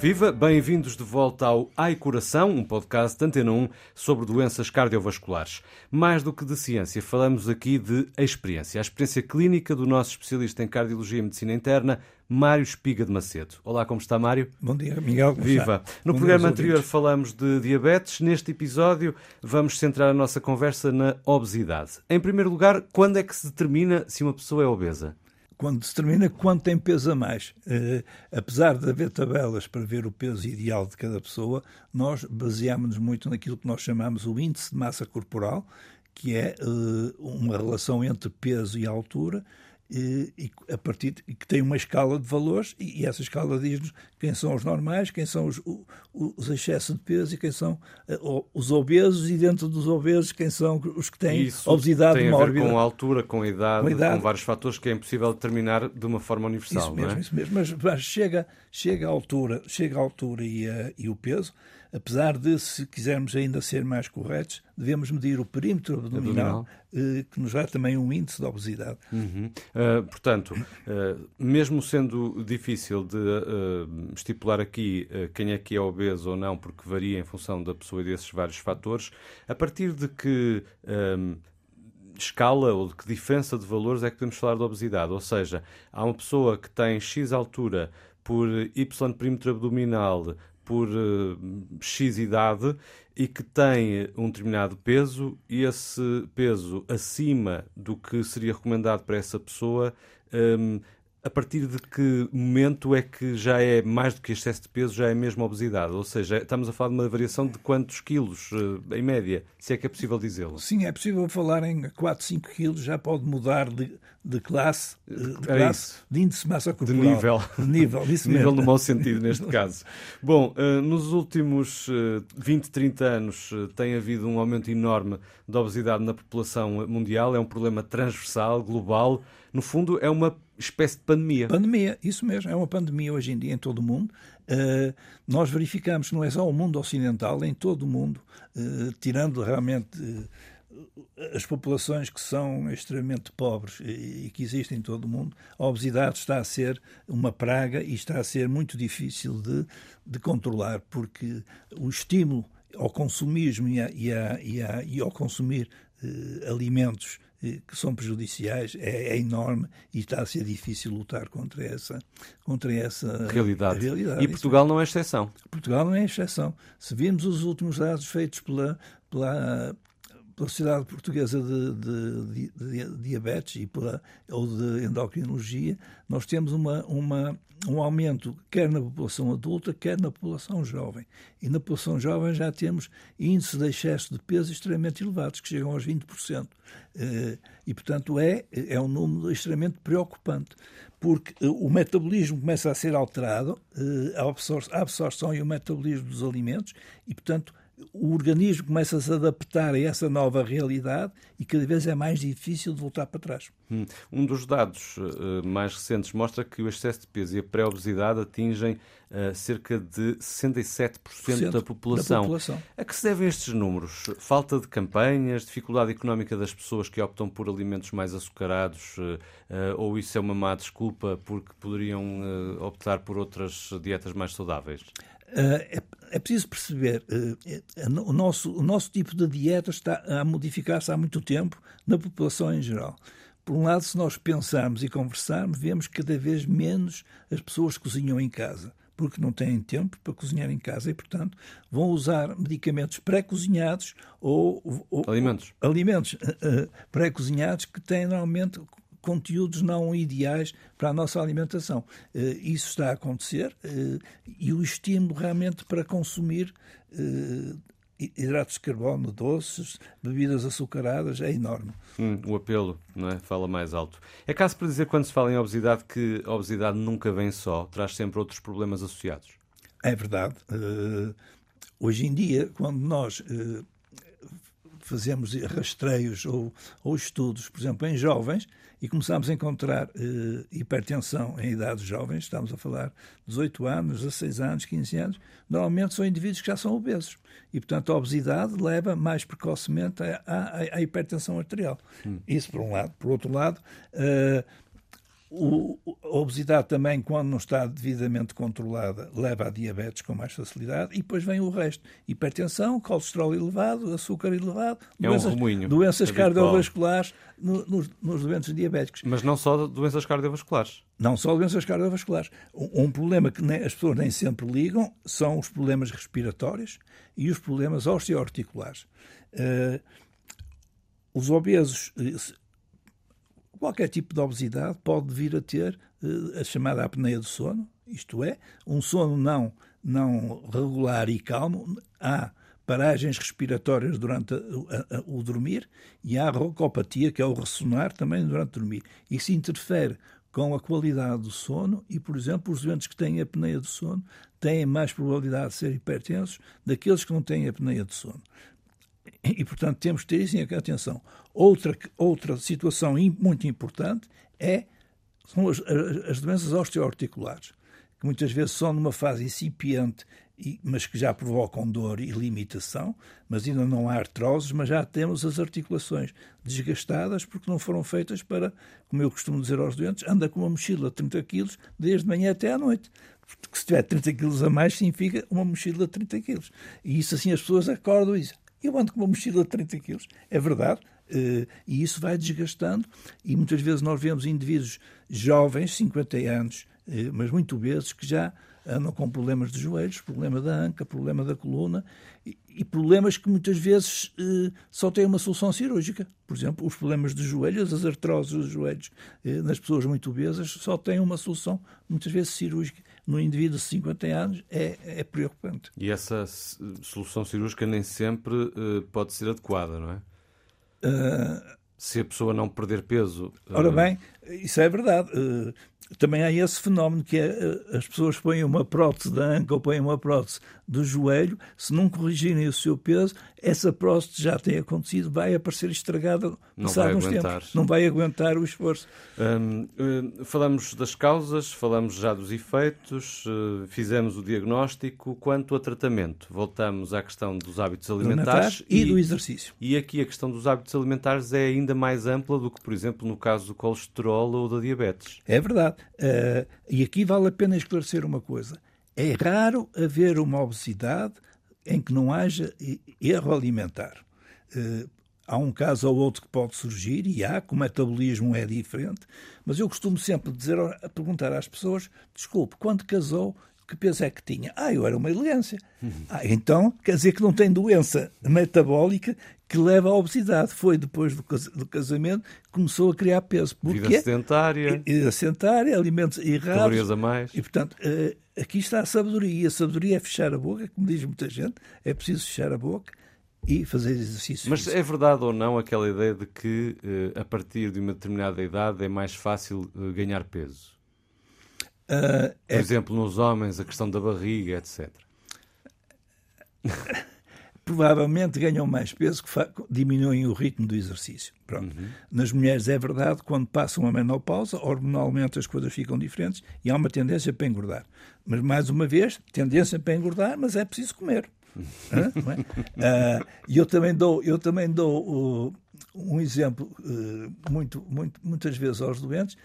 Viva, bem-vindos de volta ao Ai Coração, um podcast de Antena 1 sobre doenças cardiovasculares. Mais do que de ciência, falamos aqui de experiência. A experiência clínica do nosso especialista em cardiologia e medicina interna, Mário Espiga de Macedo. Olá, como está, Mário? Bom dia, Miguel. Viva. No Bom programa anterior falamos de diabetes. Neste episódio, vamos centrar a nossa conversa na obesidade. Em primeiro lugar, quando é que se determina se uma pessoa é obesa? Quando determina quanto tem peso a mais. Uh, apesar de haver tabelas para ver o peso ideal de cada pessoa, nós baseámos-nos muito naquilo que nós chamamos o índice de massa corporal, que é uh, uma relação entre peso e altura, e, a partir de, que tem uma escala de valores e, essa escala diz-nos quem são os normais, quem são os, os excessos de peso e quem são uh, os obesos e dentro dos obesos quem são os que têm Isso obesidade tem a ver com a altura, com a idade, com, a idade. com vários fatores que é impossível determinar de uma forma universal. Isso mesmo, é? isso mesmo. Mas, mas, chega, chega a altura, chega a altura e, uh, e o peso apesar de, se quisermos ainda ser mais corretos, devemos medir o perímetro abdominal, abdominal. Eh, que nos dá também um índice de obesidade. Uhum. Uh, portanto, uh, mesmo sendo difícil de uh, estipular aqui quem é que é obeso ou não, porque varia em função da pessoa e desses vários fatores, a partir de que escala ou de que diferença de valores é que podemos falar de obesidade? Ou seja, há uma pessoa que tem X altura por Y perímetro abdominal por uh, X idade e que tem um determinado peso e esse peso acima do que seria recomendado para essa pessoa um, a partir de que momento é que já é mais do que excesso de peso, já é mesmo obesidade? Ou seja, estamos a falar de uma variação de quantos quilos, eh, em média, se é que é possível dizê-lo? Sim, é possível falar em 4, 5 quilos, já pode mudar de, de classe, eh, de, é classe, de índice de massa corporal. De nível. De nível, isso nível mesmo. no mau sentido, neste caso. Bom, eh, nos últimos 20, 30 anos tem havido um aumento enorme da obesidade na população mundial, é um problema transversal, global, no fundo é uma espécie de pandemia. Pandemia, isso mesmo, é uma pandemia hoje em dia em todo o mundo. Uh, nós verificamos não é só o mundo ocidental, em todo o mundo, uh, tirando realmente uh, as populações que são extremamente pobres e, que existem em todo o mundo, a obesidade está a ser uma praga e está a ser muito difícil de, de controlar, porque o estímulo ao consumismo e, a, e, a, e, a, e ao consumir alimentos que são prejudiciais é, é, enorme e está a ser difícil lutar contra essa, contra essa realidade. realidade. E Portugal não é exceção. Portugal não é exceção. Se vimos os últimos dados feitos pela, pela, pela Sociedade Portuguesa de, de, de, de, Diabetes e pela, ou de Endocrinologia, nós temos uma, uma, um aumento quer na população adulta, quer na população jovem. E na população jovem já temos índices de excesso de peso extremamente elevados, que chegam aos 20%. Eh, e, portanto, é, é um número extremamente preocupante, porque eh, o metabolismo começa a ser alterado, eh, a absorção e o metabolismo dos alimentos, e, portanto, o organismo começa a se adaptar a essa nova realidade e cada vez é mais difícil de voltar para trás. Hum. Um dos dados uh, mais recentes mostra que o excesso de peso e a pré-obesidade atingem uh, cerca de 67% da população. da população. A que se devem estes números? Falta de campanhas, dificuldade económica das pessoas que optam por alimentos mais açucarados, uh, ou isso é uma má desculpa porque poderiam optar por outras dietas mais saudáveis? É, é, preciso perceber, o, nosso, o nosso tipo de dieta está a modificar-se há muito tempo na população em geral. Por um lado, se nós pensarmos e conversarmos, vemos que cada vez menos as pessoas cozinham em casa, porque não têm tempo para cozinhar em casa e, portanto, vão usar medicamentos pré-cozinhados ou, ou, alimentos, ou, alimentos pré-cozinhados que têm normalmente conteúdos não ideais para a nossa alimentação. Uh, isso está a acontecer uh, e o estímulo realmente para consumir hidratos de carbono, doces, bebidas açucaradas, é enorme. Hum, o apelo não é? fala mais alto. É caso para dizer, quando se fala em obesidade, que a obesidade nunca vem só, traz sempre outros problemas associados? É verdade. Uh, hoje em dia, quando nós uh, fazemos rastreios ou, ou, estudos, por exemplo, em jovens, e começamos a encontrar eh, hipertensão em idades jovens, estamos a falar de 18 anos, 16 anos, 15 anos, normalmente são indivíduos que já são obesos. E, portanto, a obesidade leva mais precocemente à, à, à hipertensão arterial. Hum. Isso por um lado. Por outro lado, eh, o, a obesidade também, quando não está devidamente controlada, leva a diabetes com mais facilidade e depois vem o resto. Hipertensão, colesterol elevado, açúcar elevado, é doenças, um doenças cardiovasculares no, nos, nos, doentes diabéticos. Mas não só doenças cardiovasculares. Não só doenças cardiovasculares. Um, um problema que nem, as pessoas nem sempre ligam são os problemas respiratórios e os problemas osteoarticulares. Uh, os obesos Qualquer tipo de obesidade pode vir a ter uh, a chamada apneia do sono, isto é, um sono não, não regular e calmo. Há paragens respiratórias durante a, a, a, o dormir e há roncopatia, que é o ressonar também durante o dormir. Isso interfere com a qualidade do sono e, por exemplo, os doentes que têm apneia do sono têm mais probabilidade de ser hipertensos daqueles que não têm apneia do sono. E, portanto, temos que ter isso em atenção. Outra, outra situação muito importante é, são as, as doenças osteoarticulares, que muitas vezes são numa fase incipiente, mas que já provocam dor e limitação, mas ainda não há artroses, mas já temos as articulações desgastadas porque não foram feitas para, como eu costumo dizer aos doentes, anda com uma mochila de 30 quilos desde manhã até à noite. Porque se tiver 30 quilos a mais, significa uma mochila de 30 quilos. E isso assim as pessoas acordam e dizem, eu ando com uma mochila de 30 quilos. É verdade. Uh, e isso vai desgastando. E muitas vezes nós vemos indivíduos jovens, 50 anos, uh, mas muito vezes, que já andam com problemas de joelhos, problema da anca, problema da coluna e, problemas que muitas vezes uh, só têm uma solução cirúrgica. Por exemplo, os problemas de joelhos, as artroses dos joelhos nas pessoas muito obesas só têm uma solução, muitas vezes cirúrgica no indivíduo de 50 anos é, é preocupante. E essa solução cirúrgica nem sempre uh, pode ser adequada, não é? Uh... Se a pessoa não perder peso. Uh... Ora bem, isso é verdade. também há esse fenómeno que é as pessoas põem uma prótese da anca ou põem uma prótese do joelho, se não corrigirem o seu peso, essa próstata já tem acontecido, vai aparecer estragada não vai aguentar. Tempos. Não vai aguentar o esforço. Hum, hum, falamos das causas, falamos já dos efeitos, fizemos o diagnóstico. Quanto a tratamento, voltamos à questão dos hábitos alimentares e, e, do exercício. E aqui a questão dos hábitos alimentares é ainda mais ampla do que, por exemplo, no caso do colesterol ou da diabetes. É verdade. Uh, e aqui vale a pena esclarecer uma coisa é raro haver uma obesidade em que não haja erro alimentar. Eh, há um caso ou outro que pode surgir, e há, que o metabolismo é diferente, mas eu costumo sempre dizer, a perguntar às pessoas: desculpe, quando casou, que peso é que tinha? Ah, eu era uma elegância. Uhum. Ah, então quer dizer que não tem doença metabólica que leva à obesidade. Foi depois do casamento que começou a criar peso. Porquê? Vida sedentária. Vida sedentária, alimentos errados. Calorias a mais. E, portanto, eh, aqui está a sabedoria. A sabedoria é fechar a boca, como diz muita gente. É preciso fechar a boca e fazer exercício. Mas é verdade ou não aquela ideia de que eh, a partir de uma determinada idade é mais fácil eh, ganhar peso? Uh, Por é... exemplo, nos homens, a questão da barriga, etc. Provavelmente ganham mais peso que diminuem o ritmo do exercício. Pronto. Uhum. Nas mulheres é verdade, quando passam a menopausa, hormonalmente as coisas ficam diferentes e há uma tendência para engordar. Mas, mais uma vez, tendência para engordar, mas é preciso comer. E é? uh, eu também dou, eu também dou uh, um exemplo uh, muito, muito, muitas vezes aos doentes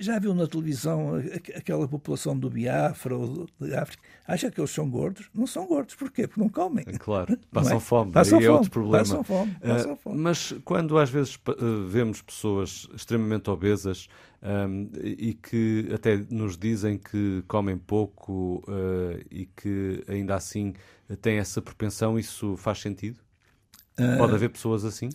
já viu na televisão aquela população do Biafra ou da África? Acha que eles são gordos? Não são gordos. Porquê? Porque não comem. É claro, passam é? fome. Passam fome. é outro problema. Passam fome. Ah, passam fome. Uh, mas quando às vezes uh, vemos pessoas extremamente obesas um, e que até nos dizem que comem pouco uh, e que ainda assim têm essa propensão, isso faz sentido? Pode haver pessoas assim?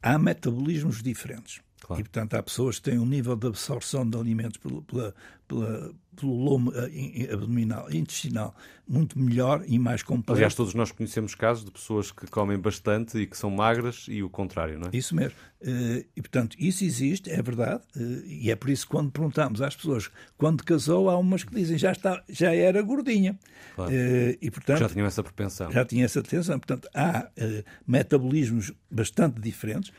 Há metabolismos diferentes. Claro. E, portanto, há pessoas que têm um nível de absorção de alimentos pela, pela, pela, pelo lomo eh, abdominal, intestinal, muito melhor e mais completo. Aliás, todos nós conhecemos casos de pessoas que comem bastante e que são magras e o contrário, não é? Isso mesmo. Eh, e, portanto, isso existe, é verdade, eh, e é por isso que quando perguntamos às pessoas quando casou, há umas que dizem já, está, já era gordinha. Claro. E, portanto, já tinham essa propensão. Já tinha essa tensão. Portanto, há metabolismos bastante diferentes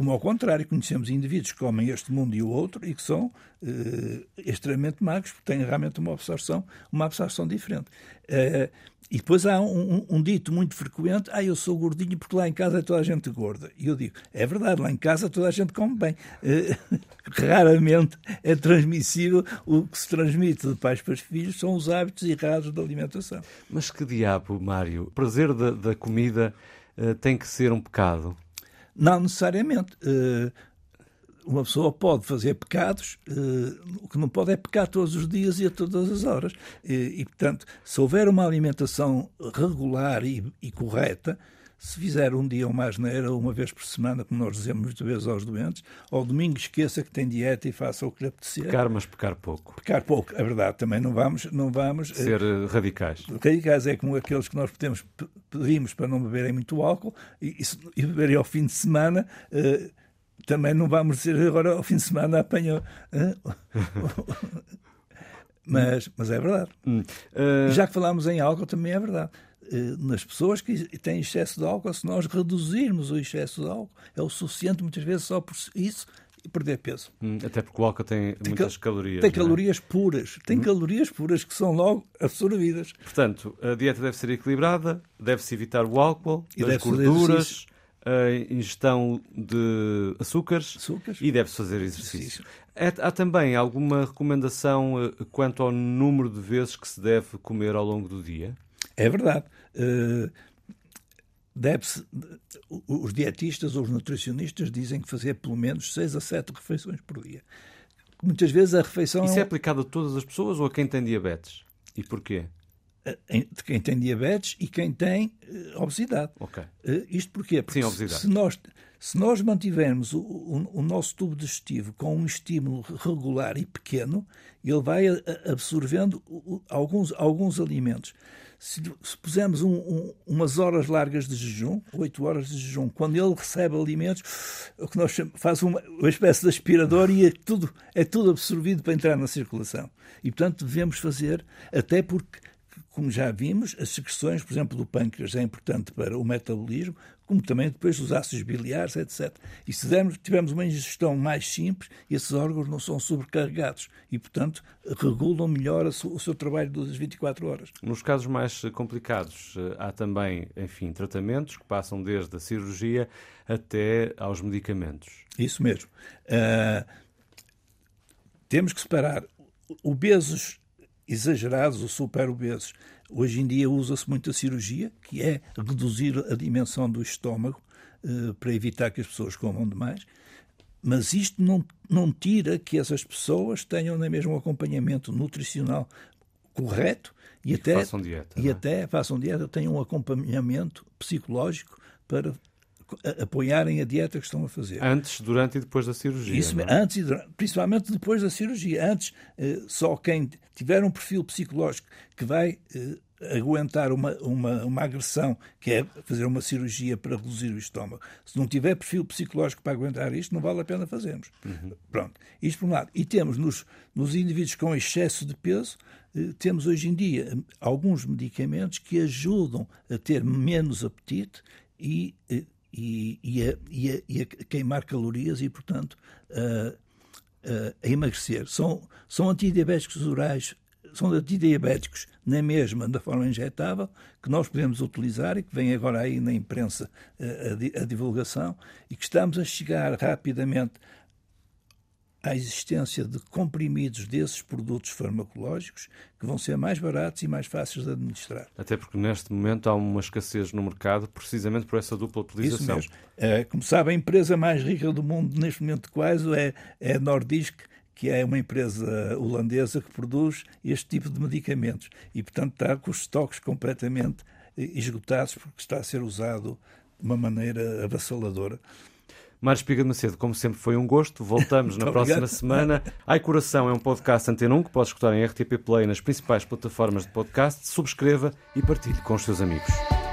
como ao contrário, conhecemos indivíduos que comem este mundo e o outro e que são eh, extremamente magros, porque têm realmente uma absorção, uma absorção diferente. Eh, e depois há um, um, um, dito muito frequente: ah, eu sou gordinho porque lá em casa é toda a gente gorda. E eu digo: é verdade, lá em casa toda a gente come bem. Uh, raramente é transmissível. O que se transmite de pais para os filhos são os hábitos errados da alimentação. Mas que diabo, Mário? O prazer da, da comida uh, tem que ser um pecado? Não necessariamente. Uh, uma pessoa pode fazer pecados, uh, o que não pode é pecar todos os dias e a todas as horas. E, portanto, se houver uma alimentação regular e, correta, se fizer um dia uma asneira, uma vez por semana, como nós dizemos muitas vezes aos doentes, ao domingo esqueça que tem dieta e faça o que lhe apetecer. Pecar, mas pecar pouco. Pecar pouco, é verdade. Também não vamos... Não vamos eh, Ser uh, radicais. Radicais é como aqueles que nós podemos, pedimos para não beberem muito álcool e, e, e beberem ao fim de semana... Uh, também não vamos dizer agora ao fim de semana apanhou. mas, mas é verdade. Uh... Já que falámos em álcool, também é verdade. Uh, nas pessoas que têm excesso de álcool, se nós reduzirmos o excesso de álcool, é o suficiente muitas vezes só por isso e perder peso. Hum, até porque o álcool tem, tem muitas calorias. Tem é? calorias puras. Tem hum. calorias puras que são logo absorvidas. Portanto, a dieta deve ser equilibrada, deve-se evitar o álcool, e as gorduras, a ingestão de açúcares, açúcares. e deve-se fazer exercício. É, há também alguma recomendação eh, quanto ao número de vezes que se deve comer ao longo do dia? É verdade. Uh, deve-se, os dietistas ou os nutricionistas dizem que fazer pelo menos 6 a 7 refeições por dia. Muitas vezes a refeição. Isso é aplicado a todas as pessoas ou a quem tem diabetes? E porquê? de quem tem diabetes e quem tem uh, obesidade. Okay. Uh, isto porquê? Porque Sim, obesidade. Se nós, se nós mantivermos o, o, o, nosso tubo digestivo com um estímulo regular e pequeno, ele vai absorvendo alguns, alguns alimentos. Se, se pusermos um, um, umas horas largas de jejum, 8 horas de jejum, quando ele recebe alimentos, o que nós chamamos, faz uma, uma espécie de aspirador e é tudo, é tudo absorvido para entrar na circulação. E, portanto, devemos fazer, até porque como já vimos, as secreções, por exemplo, do pâncreas é importante para o metabolismo, como também depois dos ácidos biliares, etc. E se dermos, tivermos uma ingestão mais simples, esses órgãos não são sobrecarregados e, portanto, regulam melhor o seu trabalho das 24 horas. Nos casos mais complicados, eh, há também, enfim, tratamentos que passam desde a cirurgia até aos medicamentos. Isso mesmo. Uh, temos que separar obesos exagerados ou superobesos. Hoje em dia usa-se muito a cirurgia, que é reduzir a dimensão do estômago eh, para evitar que as pessoas comam demais. Mas isto não, não tira que essas pessoas tenham nem mesmo um acompanhamento nutricional correto e, e até façam dieta, e é? até façam dieta, tenham um acompanhamento psicológico para apoiarem a dieta que estão a fazer. Antes, durante e depois da cirurgia. Isso, é? antes e durante, principalmente depois da cirurgia. Antes, eh, só quem tiver um perfil psicológico que vai eh, aguentar uma, uma, uma agressão, que é fazer uma cirurgia para reduzir o estômago. Se não tiver perfil psicológico para aguentar isto, não vale a pena fazermos. Uhum. Pronto. Isto por um lado. E temos nos, nos indivíduos com excesso de peso, eh, temos hoje em dia alguns medicamentos que ajudam a ter menos apetite e e, e, a, e, a, e a queimar calorias e, portanto, a, a emagrecer. São, são antidiabéticos orais, são antidiabéticos na mesma, da forma injetável, que nós podemos utilizar e que vem agora aí na imprensa a, a divulgação e que estamos a chegar rapidamente à existência de comprimidos desses produtos farmacológicos que vão ser mais baratos e mais fáceis de administrar. Até porque neste momento há uma escassez no mercado precisamente por essa dupla utilização. Isso mesmo. É, como sabe, a empresa mais rica do mundo neste momento quase é, é a Nordisk, que é uma empresa holandesa que produz este tipo de medicamentos e, portanto, está com os estoques completamente esgotados porque está a ser usado de uma maneira avassaladora. Mário Espiga de Macedo, como sempre foi um gosto. Voltamos na próxima obrigado. semana. Ai Coração é um podcast Antena 1 que pode escutar em RTP Play nas principais plataformas de podcast. Subscreva e partilhe com os seus amigos.